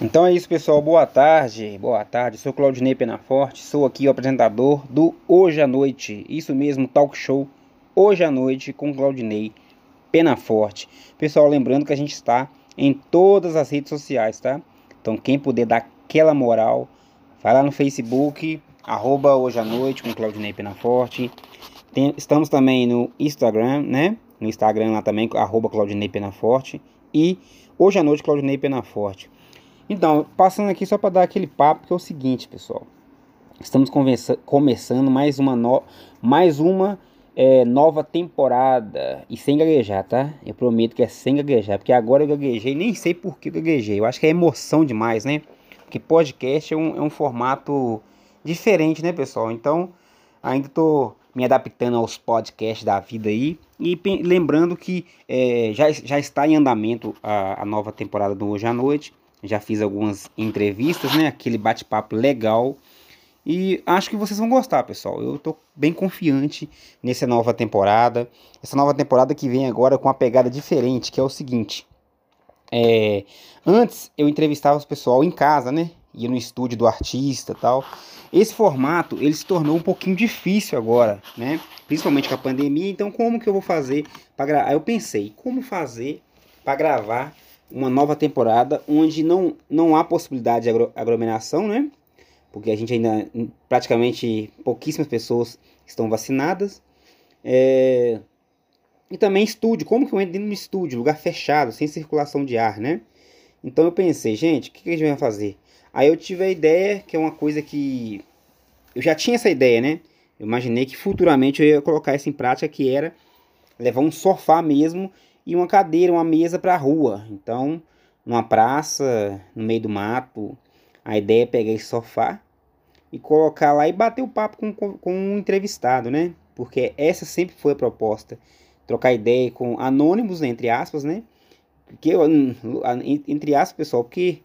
Então é isso, pessoal. Boa tarde. Boa tarde. Sou Claudinei Penaforte. Sou aqui o apresentador do Hoje à Noite. Isso mesmo, talk show Hoje à Noite com Claudinei Penaforte. Pessoal, lembrando que a gente está em todas as redes sociais, tá? Então quem puder dar aquela moral, vai lá no Facebook, arroba Hoje à Noite com Claudinei Penaforte. Tem, estamos também no Instagram, né? No Instagram lá também, arroba Claudinei Penaforte. E Hoje à Noite, Claudinei Penaforte. Então, passando aqui só para dar aquele papo, que é o seguinte, pessoal. Estamos começando mais uma, no mais uma é, nova temporada. E sem gaguejar, tá? Eu prometo que é sem gaguejar. Porque agora eu gaguejei, nem sei por que eu gaguejei. Eu acho que é emoção demais, né? Porque podcast é um, é um formato diferente, né, pessoal? Então, ainda tô me adaptando aos podcasts da vida aí. E lembrando que é, já, já está em andamento a, a nova temporada do Hoje à Noite já fiz algumas entrevistas, né? Aquele bate-papo legal. E acho que vocês vão gostar, pessoal. Eu tô bem confiante nessa nova temporada. Essa nova temporada que vem agora com uma pegada diferente, que é o seguinte. É, antes eu entrevistava os pessoal em casa, né? Ia no estúdio do artista tal. Esse formato ele se tornou um pouquinho difícil agora, né? Principalmente com a pandemia. Então, como que eu vou fazer para gravar? Aí eu pensei, como fazer para gravar uma nova temporada onde não, não há possibilidade de aglomeração, né? Porque a gente ainda, praticamente, pouquíssimas pessoas estão vacinadas. É... E também estúdio, como que eu entro dentro de um estúdio, lugar fechado, sem circulação de ar, né? Então eu pensei, gente, o que, que a gente vai fazer? Aí eu tive a ideia, que é uma coisa que... Eu já tinha essa ideia, né? Eu imaginei que futuramente eu ia colocar isso em prática, que era levar um sofá mesmo e uma cadeira, uma mesa para a rua. Então, numa praça, no meio do mato, a ideia é pegar esse sofá e colocar lá e bater o papo com, com, com um entrevistado, né? Porque essa sempre foi a proposta. Trocar ideia com anônimos, entre aspas, né? Porque, entre aspas, pessoal, porque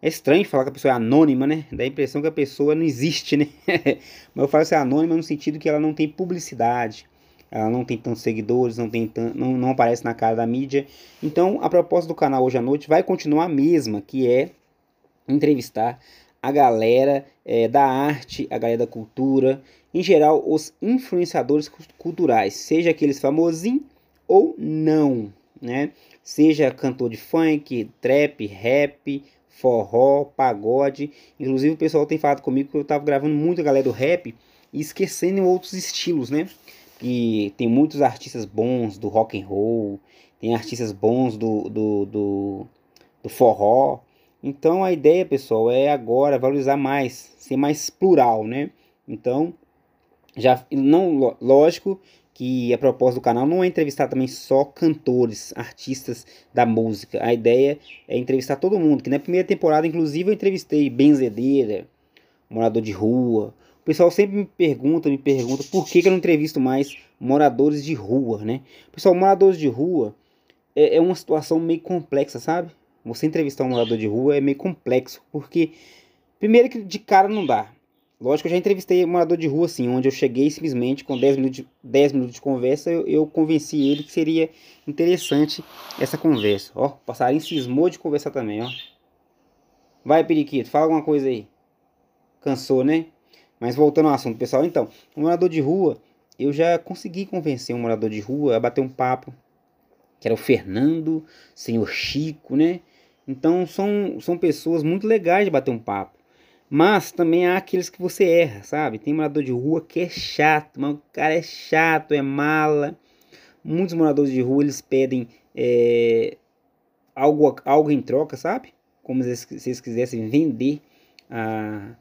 é estranho falar que a pessoa é anônima, né? Dá a impressão que a pessoa não existe, né? Mas eu falo assim, anônima no sentido que ela não tem publicidade ela não tem tantos seguidores, não, tem não, não aparece na cara da mídia. Então a proposta do canal hoje à noite vai continuar a mesma, que é entrevistar a galera é, da arte, a galera da cultura, em geral os influenciadores culturais, seja aqueles famosinhos ou não, né? Seja cantor de funk, trap, rap, forró, pagode. Inclusive o pessoal tem falado comigo que eu tava gravando muito a galera do rap e esquecendo outros estilos, né? Que tem muitos artistas bons do rock and roll, tem artistas bons do, do, do, do forró. Então a ideia, pessoal, é agora valorizar mais, ser mais plural, né? Então, já não lógico que a proposta do canal não é entrevistar também só cantores, artistas da música. A ideia é entrevistar todo mundo, que na primeira temporada inclusive eu entrevistei benzedeira, morador de rua, o pessoal sempre me pergunta, me pergunta por que, que eu não entrevisto mais moradores de rua, né? Pessoal, moradores de rua é, é uma situação meio complexa, sabe? Você entrevistar um morador de rua é meio complexo, porque primeiro que de cara não dá. Lógico, eu já entrevistei um morador de rua assim, onde eu cheguei simplesmente com 10 minutos de, 10 minutos de conversa, eu, eu convenci ele que seria interessante essa conversa. Ó, o passarinho cismou de conversar também, ó. Vai, periquito, fala alguma coisa aí. Cansou, né? Mas voltando ao assunto, pessoal, então, um morador de rua, eu já consegui convencer um morador de rua a bater um papo, que era o Fernando, senhor Chico, né? Então são, são pessoas muito legais de bater um papo. Mas também há aqueles que você erra, sabe? Tem morador de rua que é chato, mas o cara é chato, é mala. Muitos moradores de rua eles pedem é, algo, algo em troca, sabe? Como se eles quisessem vender a,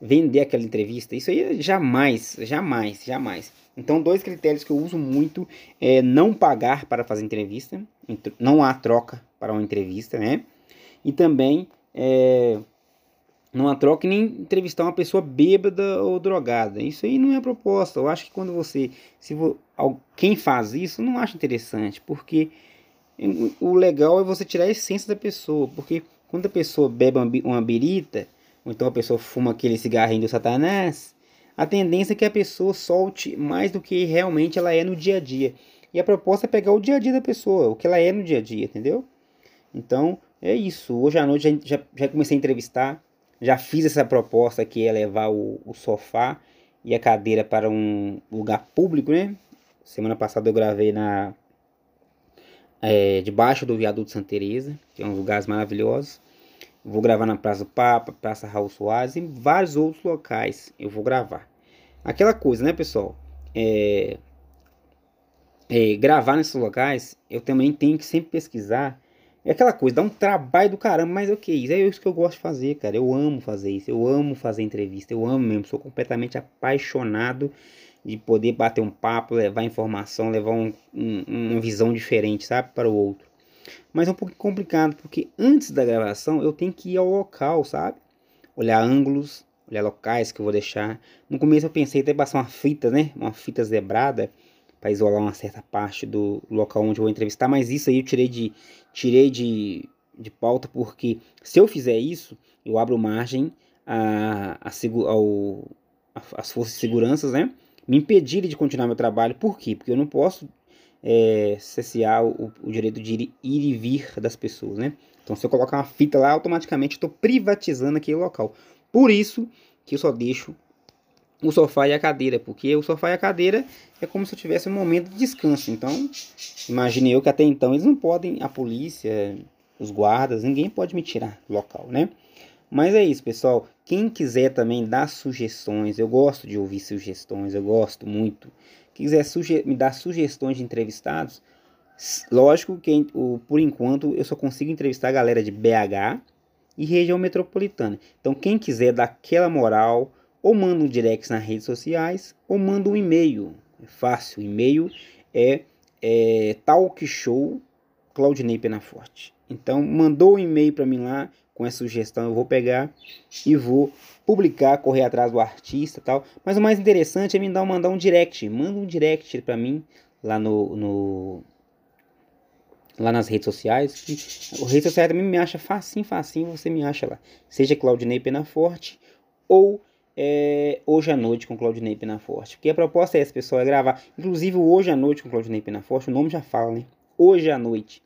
vender aquela entrevista. Isso aí jamais, jamais, jamais. Então, dois critérios que eu uso muito é não pagar para fazer entrevista, não há troca para uma entrevista, né? E também é, não há troca nem entrevistar uma pessoa bêbada ou drogada. Isso aí não é proposta. Eu acho que quando você, se quem faz isso, não acha interessante, porque o legal é você tirar a essência da pessoa, porque quando a pessoa bebe uma birita, ou então a pessoa fuma aquele cigarrinho do satanás, a tendência é que a pessoa solte mais do que realmente ela é no dia a dia. E a proposta é pegar o dia a dia da pessoa, o que ela é no dia a dia, entendeu? Então, é isso. Hoje à noite já, já comecei a entrevistar. Já fiz essa proposta que é levar o, o sofá e a cadeira para um lugar público, né? Semana passada eu gravei na é, debaixo do viaduto Santa Teresa, que é um lugares maravilhosos. Vou gravar na Praça do Papa, Praça Raul Soares e vários outros locais eu vou gravar. Aquela coisa, né, pessoal? É, é, gravar nesses locais, eu também tenho que sempre pesquisar é aquela coisa, dá um trabalho do caramba, mas o que isso? É isso que eu gosto de fazer, cara. Eu amo fazer isso, eu amo fazer entrevista, eu amo mesmo, sou completamente apaixonado de poder bater um papo, levar informação, levar um, um, uma visão diferente, sabe, para o outro. Mas é um pouco complicado, porque antes da gravação eu tenho que ir ao local, sabe? Olhar ângulos, olhar locais que eu vou deixar. No começo eu pensei até passar uma fita, né? Uma fita zebrada para isolar uma certa parte do local onde eu vou entrevistar, mas isso aí eu tirei de tirei de, de pauta porque se eu fizer isso, eu abro margem a, a, ao, a, as forças de segurança, né, me impedirem de continuar meu trabalho. Por quê? Porque eu não posso é, cessear o, o, direito de ir, ir, e vir das pessoas, né? Então, se eu colocar uma fita lá, automaticamente estou privatizando aquele local. Por isso que eu só deixo o sofá e a cadeira, porque o sofá e a cadeira é como se eu tivesse um momento de descanso. Então, imagine eu que até então eles não podem, a polícia, os guardas, ninguém pode me tirar do local, né? Mas é isso, pessoal. Quem quiser também dar sugestões, eu gosto de ouvir sugestões, eu gosto muito. Quiser me dar sugestões de entrevistados, lógico que o, por enquanto eu só consigo entrevistar a galera de BH e região metropolitana. Então, quem quiser dar aquela moral, ou manda um direct nas redes sociais, ou manda um e-mail. É fácil, o e-mail é, é talkshow Claudinei Penaforte. Então, mandou um e-mail para mim lá com essa sugestão, eu vou pegar e vou publicar, correr atrás do artista tal. Mas o mais interessante é me dar, mandar um direct. Manda um direct para mim lá no, no, lá nas redes sociais. O rede social também me acha facinho, facinho, você me acha lá. Seja Claudinei Penaforte ou é, hoje à noite com Claudinei Penaforte. Porque a proposta é essa, pessoal, é gravar. Inclusive, hoje à noite com Claudinei Penaforte, o nome já fala, né? Hoje à noite.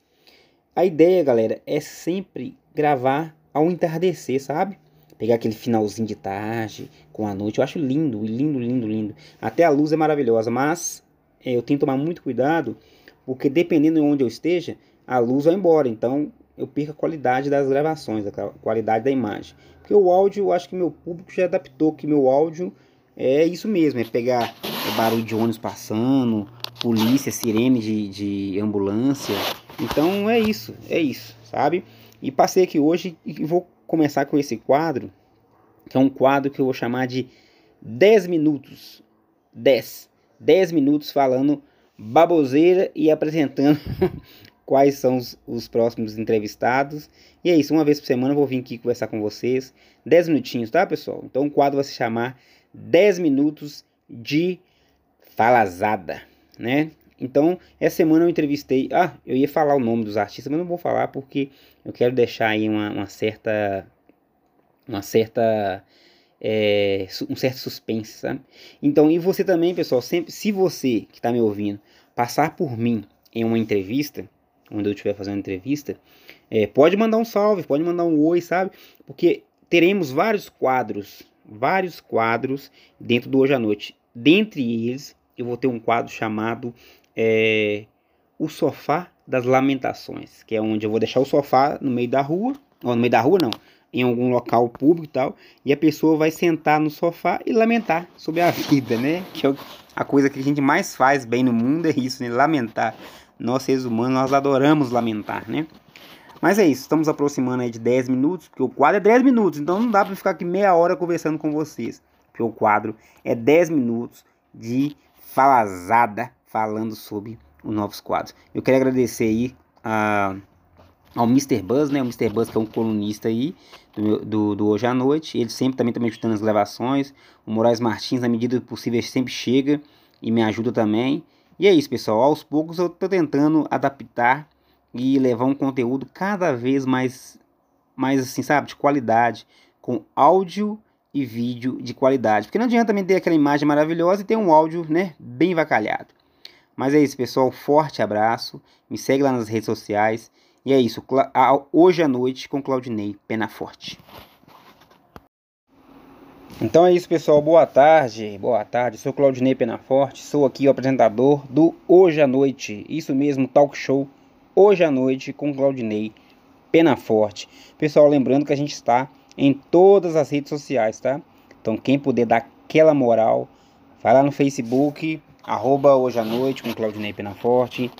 A ideia, galera, é sempre gravar ao entardecer, sabe? Pegar aquele finalzinho de tarde com a noite. Eu acho lindo, lindo, lindo, lindo. Até a luz é maravilhosa, mas é, eu tenho que tomar muito cuidado, porque dependendo de onde eu esteja, a luz vai embora. Então, eu perco a qualidade das gravações, a qualidade da imagem. Porque o áudio, eu acho que meu público já adaptou que meu áudio é isso mesmo, é pegar barulho de ônibus passando, polícia, sirene de, de ambulância. Então é isso, é isso, sabe? E passei aqui hoje e vou começar com esse quadro, que é um quadro que eu vou chamar de 10 minutos. 10. 10 minutos falando baboseira e apresentando quais são os, os, próximos entrevistados. E é isso, uma vez por semana eu vou vir aqui conversar com vocês. 10 minutinhos, tá, pessoal? Então o quadro vai se chamar 10 minutos de falazada, né? Então, essa semana eu entrevistei. Ah, eu ia falar o nome dos artistas, mas não vou falar porque eu quero deixar aí uma, uma certa. Uma certa. É, um certo suspense, sabe? Então, e você também, pessoal, sempre, se você que está me ouvindo passar por mim em uma entrevista, quando eu estiver fazendo entrevista, é, pode mandar um salve, pode mandar um oi, sabe? Porque teremos vários quadros, vários quadros dentro do Hoje à Noite. Dentre eles, eu vou ter um quadro chamado é, O Sofá das Lamentações, que é onde eu vou deixar o sofá no meio da rua, ou no meio da rua não, em algum local público e tal, e a pessoa vai sentar no sofá e lamentar sobre a vida, né? Que é a coisa que a gente mais faz bem no mundo é isso, né? Lamentar nós seres humanos, nós adoramos lamentar, né? Mas é isso, estamos aproximando aí de 10 minutos, porque o quadro é 10 minutos, então não dá para ficar aqui meia hora conversando com vocês. Porque o quadro é 10 minutos de falazada falando sobre os novos quadros. Eu quero agradecer aí a, ao Mr. Buzz, né? O Mr. Buzz que é um colunista aí do, do, do Hoje à Noite. Ele sempre também está me ajudando nas gravações. O Moraes Martins, na medida do possível, sempre chega e me ajuda também. E é isso, pessoal. Aos poucos eu estou tentando adaptar e levar um conteúdo cada vez mais, mais assim, sabe, de qualidade, com áudio e vídeo de qualidade. Porque não adianta também ter aquela imagem maravilhosa e ter um áudio, né, bem vacalhado. Mas é isso, pessoal. Forte abraço. Me segue lá nas redes sociais. E é isso, hoje à noite com Claudinei Penaforte. Então é isso, pessoal. Boa tarde. Boa tarde. Sou Claudinei Penaforte. Sou aqui o apresentador do Hoje à Noite. Isso mesmo, talk show Hoje à Noite com Claudinei Penaforte. Pessoal, lembrando que a gente está em todas as redes sociais, tá? Então quem puder dar aquela moral, vai lá no Facebook, arroba Hoje à Noite com Claudinei Penaforte.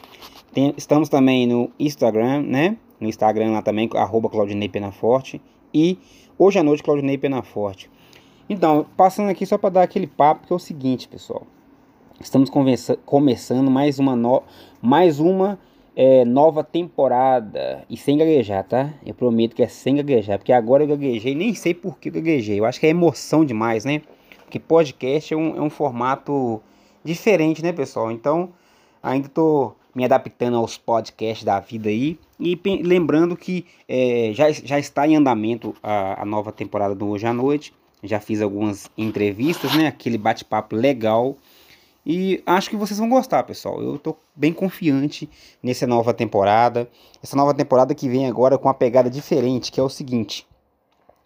Tem, estamos também no Instagram, né? No Instagram lá também, arroba Claudinei Penaforte. E Hoje à Noite, Claudinei Penaforte. Então, passando aqui só para dar aquele papo, que é o seguinte, pessoal. Estamos começando mais uma, no mais uma é, nova temporada. E sem gaguejar, tá? Eu prometo que é sem gaguejar. Porque agora eu gaguejei, nem sei por que gaguejei. Eu acho que é emoção demais, né? Porque podcast é um, é um formato diferente, né, pessoal? Então, ainda tô me adaptando aos podcasts da vida aí. E lembrando que é, já, já está em andamento a, a nova temporada do Hoje à Noite já fiz algumas entrevistas, né? Aquele bate-papo legal. E acho que vocês vão gostar, pessoal. Eu tô bem confiante nessa nova temporada. Essa nova temporada que vem agora com uma pegada diferente, que é o seguinte.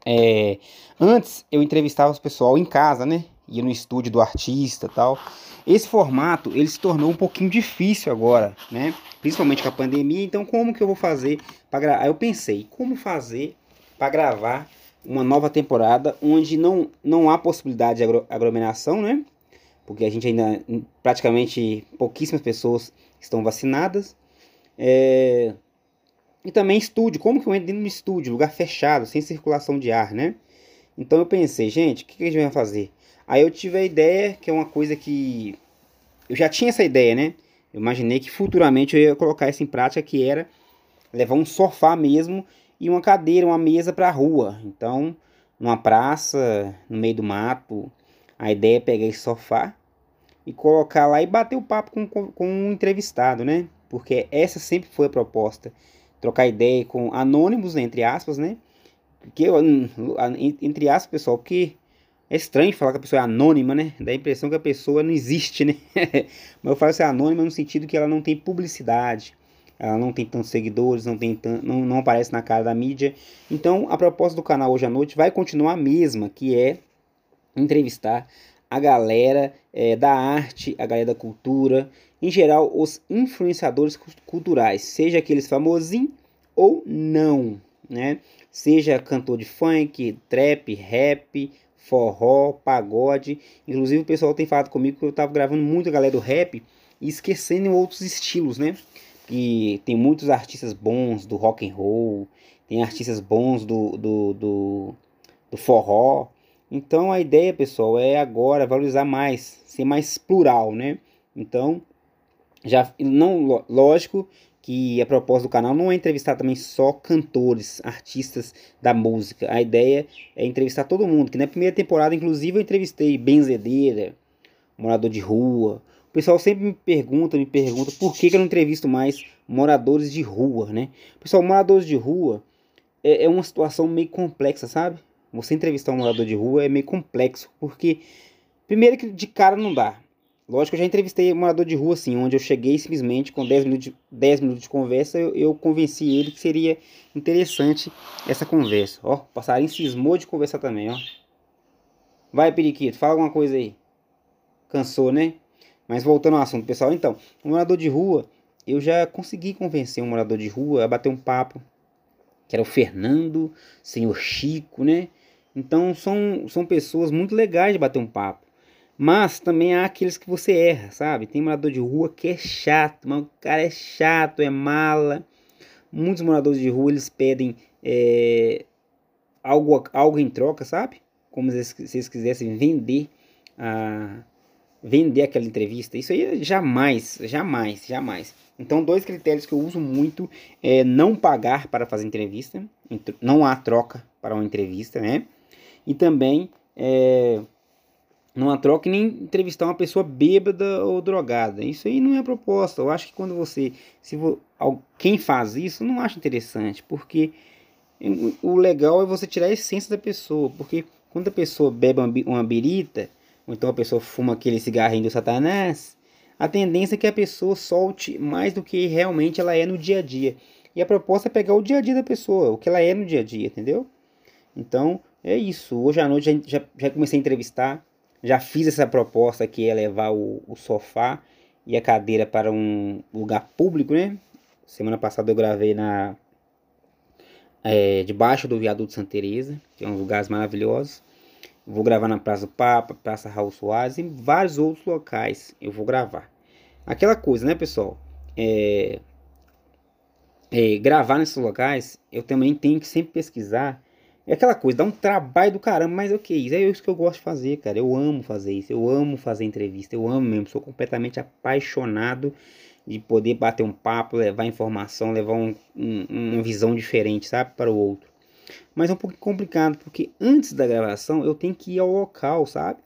É, antes eu entrevistava os pessoal em casa, né? Ia no estúdio do artista tal. Esse formato ele se tornou um pouquinho difícil agora, né? Principalmente com a pandemia. Então, como que eu vou fazer para gravar? Aí eu pensei, como fazer para gravar uma nova temporada onde não, não há possibilidade de agro, aglomeração, né? Porque a gente ainda, praticamente, pouquíssimas pessoas estão vacinadas. É... E também estúdio, como que eu entro dentro de um estúdio, lugar fechado, sem circulação de ar, né? Então eu pensei, gente, o que, que a gente vai fazer? Aí eu tive a ideia, que é uma coisa que... Eu já tinha essa ideia, né? Eu imaginei que futuramente eu ia colocar isso em prática, que era levar um sofá mesmo e uma cadeira, uma mesa para a rua. Então, numa praça, no meio do mato, a ideia é pegar esse sofá e colocar lá e bater o papo com, com, com um entrevistado, né? Porque essa sempre foi a proposta. Trocar ideia com anônimos, né, entre aspas, né? Porque, entre aspas, pessoal, porque é estranho falar que a pessoa é anônima, né? Dá a impressão que a pessoa não existe, né? Mas eu falo assim, anônima no sentido que ela não tem publicidade, ela não tem tantos seguidores, não, tem não, não aparece na cara da mídia. Então, a proposta do canal hoje à noite vai continuar a mesma, que é entrevistar a galera é, da arte, a galera da cultura, em geral, os influenciadores culturais, seja aqueles famosinhos ou não, né? Seja cantor de funk, trap, rap, forró, pagode. Inclusive, o pessoal tem falado comigo que eu tava gravando muito a galera do rap e esquecendo outros estilos, né? que tem muitos artistas bons do rock and roll, tem artistas bons do, do, do, do forró. Então a ideia, pessoal, é agora valorizar mais, ser mais plural, né? Então, já não lógico que a proposta do canal não é entrevistar também só cantores, artistas da música. A ideia é entrevistar todo mundo, que na primeira temporada inclusive eu entrevistei benzedeira, morador de rua, o pessoal sempre me pergunta, me pergunta por que, que eu não entrevisto mais moradores de rua, né? Pessoal, moradores de rua é, é uma situação meio complexa, sabe? Você entrevistar um morador de rua é meio complexo, porque primeiro que de cara não dá. Lógico, eu já entrevistei morador de rua assim, onde eu cheguei simplesmente com 10 minutos de, 10 minutos de conversa, eu, eu convenci ele que seria interessante essa conversa. Ó, o passarinho cismou de conversar também, ó. Vai, periquito, fala alguma coisa aí. Cansou, né? Mas voltando ao assunto, pessoal, então, um morador de rua, eu já consegui convencer um morador de rua a bater um papo, que era o Fernando, senhor Chico, né? Então são, são pessoas muito legais de bater um papo. Mas também há aqueles que você erra, sabe? Tem morador de rua que é chato, mas o cara é chato, é mala. Muitos moradores de rua eles pedem é, algo, algo em troca, sabe? Como se eles quisessem vender a, vender aquela entrevista. Isso aí jamais, jamais, jamais. Então, dois critérios que eu uso muito é não pagar para fazer entrevista, não há troca para uma entrevista, né? E também é, há troca nem entrevistar uma pessoa bêbada ou drogada. Isso aí não é proposta. Eu acho que quando você, se vo, quem faz isso, não acha interessante, porque o legal é você tirar a essência da pessoa, porque quando a pessoa bebe uma, birita, ou então a pessoa fuma aquele cigarrinho do satanás, a tendência é que a pessoa solte mais do que realmente ela é no dia a dia. E a proposta é pegar o dia a dia da pessoa, o que ela é no dia a dia, entendeu? Então, é isso. Hoje à noite já, já comecei a entrevistar, já fiz essa proposta que é levar o, o sofá e a cadeira para um lugar público, né? Semana passada eu gravei na é, debaixo do viaduto Santa Teresa, que é um lugares maravilhosos. Vou gravar na Praça do Papa, Praça Raul Soares e vários outros locais eu vou gravar. Aquela coisa, né, pessoal? É, é, gravar nesses locais, eu também tenho que sempre pesquisar é aquela coisa, dá um trabalho do caramba, mas ok, é isso que eu gosto de fazer, cara. Eu amo fazer isso, eu amo fazer entrevista, eu amo mesmo, sou completamente apaixonado de poder bater um papo, levar informação, levar um, um, uma visão diferente, sabe, para o outro. Mas é um pouco complicado, porque antes da gravação eu tenho que ir ao local, sabe?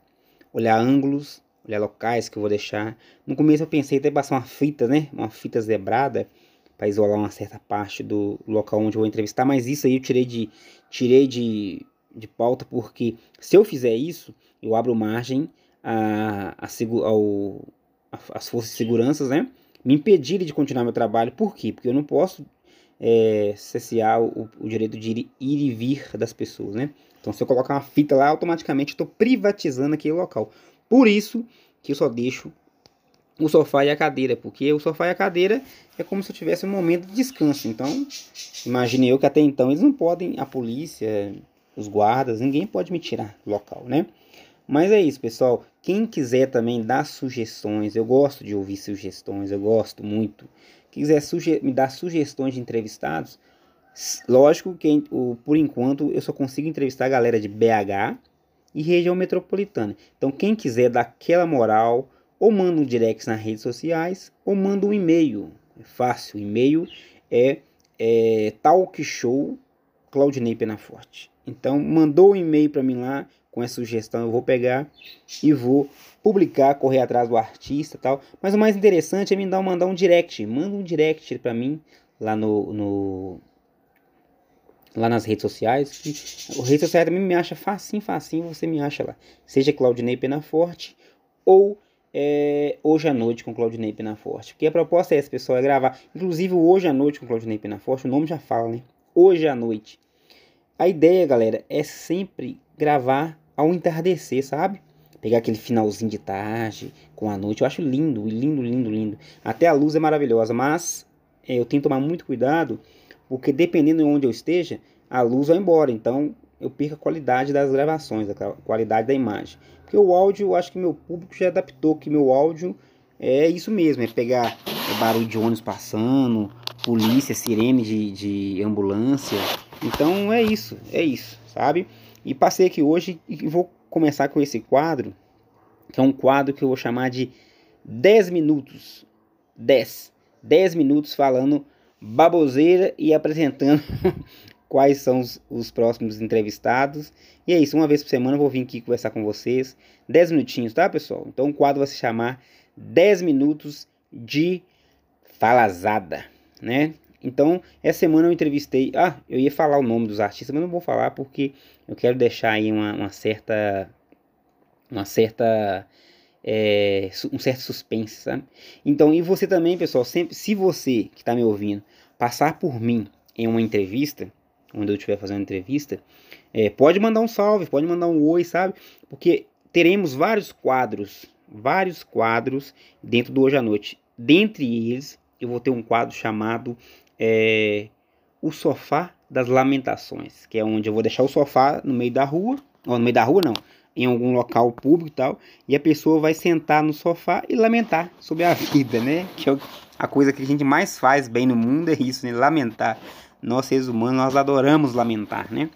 Olhar ângulos, olhar locais que eu vou deixar. No começo eu pensei até passar uma fita, né? Uma fita zebrada para isolar uma certa parte do local onde eu vou entrevistar, mas isso aí eu tirei de, tirei de, de pauta porque se eu fizer isso, eu abro margem a, a, ao, a, as forças de segurança, né? Me impedirem de continuar meu trabalho. Por quê? Porque eu não posso é, cessear o, o, direito de ir, ir, e vir das pessoas, né? Então, se eu colocar uma fita lá, automaticamente estou privatizando aquele local. Por isso que eu só deixo o sofá e a cadeira, porque o sofá e a cadeira é como se eu tivesse um momento de descanso. Então, imagine eu que até então eles não podem, a polícia, os guardas, ninguém pode me tirar do local, né? Mas é isso, pessoal. Quem quiser também dar sugestões, eu gosto de ouvir sugestões, eu gosto muito. Quem quiser me dar sugestões de entrevistados, lógico que o, por enquanto eu só consigo entrevistar a galera de BH e região metropolitana. Então, quem quiser dar aquela moral, ou manda um direct nas redes sociais, ou manda um e-mail. É fácil, o e-mail é, é talkshow Claudinei Penaforte. Então, mandou um e-mail para mim lá com essa sugestão, eu vou pegar e vou publicar, correr atrás do artista tal. Mas o mais interessante é me dar, mandar um direct. Manda um direct para mim lá no, no, lá nas redes sociais. Que, a rede social também me acha facinho, facinho, você me acha lá. Seja Claudinei Penaforte ou é, hoje à noite com Claudinei Penaforte. Porque a proposta é essa, pessoal, é gravar. Inclusive, hoje à noite com Claudinei Penaforte, o nome já fala, né? Hoje à noite. A ideia, galera, é sempre gravar ao entardecer, sabe? Pegar aquele finalzinho de tarde com a noite. Eu acho lindo, lindo, lindo, lindo. Até a luz é maravilhosa, mas é, eu tenho que tomar muito cuidado, porque dependendo de onde eu esteja, a luz vai embora. Então, eu perco a qualidade das gravações, a qualidade da imagem. Porque o áudio, eu acho que meu público já adaptou que meu áudio é isso mesmo, é pegar barulho de ônibus passando, polícia, sirene de, de ambulância. Então é isso, é isso, sabe? E passei aqui hoje e vou começar com esse quadro, que é um quadro que eu vou chamar de 10 minutos. 10. 10 minutos falando baboseira e apresentando quais são os, os, próximos entrevistados. E é isso, uma vez por semana eu vou vir aqui conversar com vocês. 10 minutinhos, tá, pessoal? Então o quadro vai se chamar 10 minutos de falazada, né? Então, essa semana eu entrevistei. Ah, eu ia falar o nome dos artistas, mas não vou falar porque eu quero deixar aí uma, uma certa. Uma certa. É, um certo suspense, sabe? Então, e você também, pessoal, sempre, se você que está me ouvindo passar por mim em uma entrevista, onde eu estiver fazendo entrevista, é, pode mandar um salve, pode mandar um oi, sabe? Porque teremos vários quadros, vários quadros dentro do Hoje à Noite. Dentre eles, eu vou ter um quadro chamado é, O Sofá das Lamentações, que é onde eu vou deixar o sofá no meio da rua, ou no meio da rua não, em algum local público e tal, e a pessoa vai sentar no sofá e lamentar sobre a vida, né? Que é a coisa que a gente mais faz bem no mundo é isso, né? Lamentar nós seres humanos, nós adoramos lamentar, né?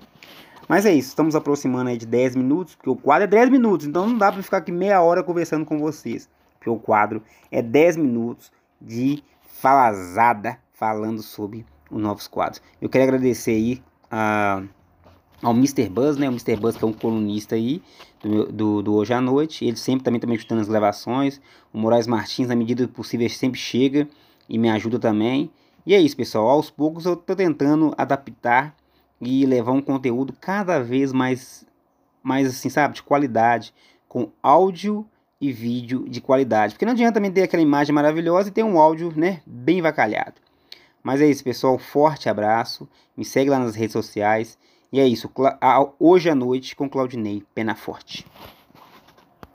Mas é isso, estamos aproximando aí de 10 minutos, porque o quadro é 10 minutos, então não dá para ficar aqui meia hora conversando com vocês, porque o quadro é 10 minutos de falazada falando sobre os novos quadros. Eu quero agradecer aí a, ao Mr. Buzz, né? O Mr. Buzz que é um colunista aí do, do, do Hoje à Noite, ele sempre também está me ajudando nas gravações. O Moraes Martins, na medida do possível, sempre chega e me ajuda também. E é isso, pessoal. Aos poucos eu estou tentando adaptar e levar um conteúdo cada vez mais, mais assim, sabe, de qualidade, com áudio e vídeo de qualidade. Porque não adianta também ter aquela imagem maravilhosa e ter um áudio, né, bem vacalhado. Mas é isso, pessoal. Forte abraço. Me segue lá nas redes sociais. E é isso. Hoje à noite com Claudinei Penaforte.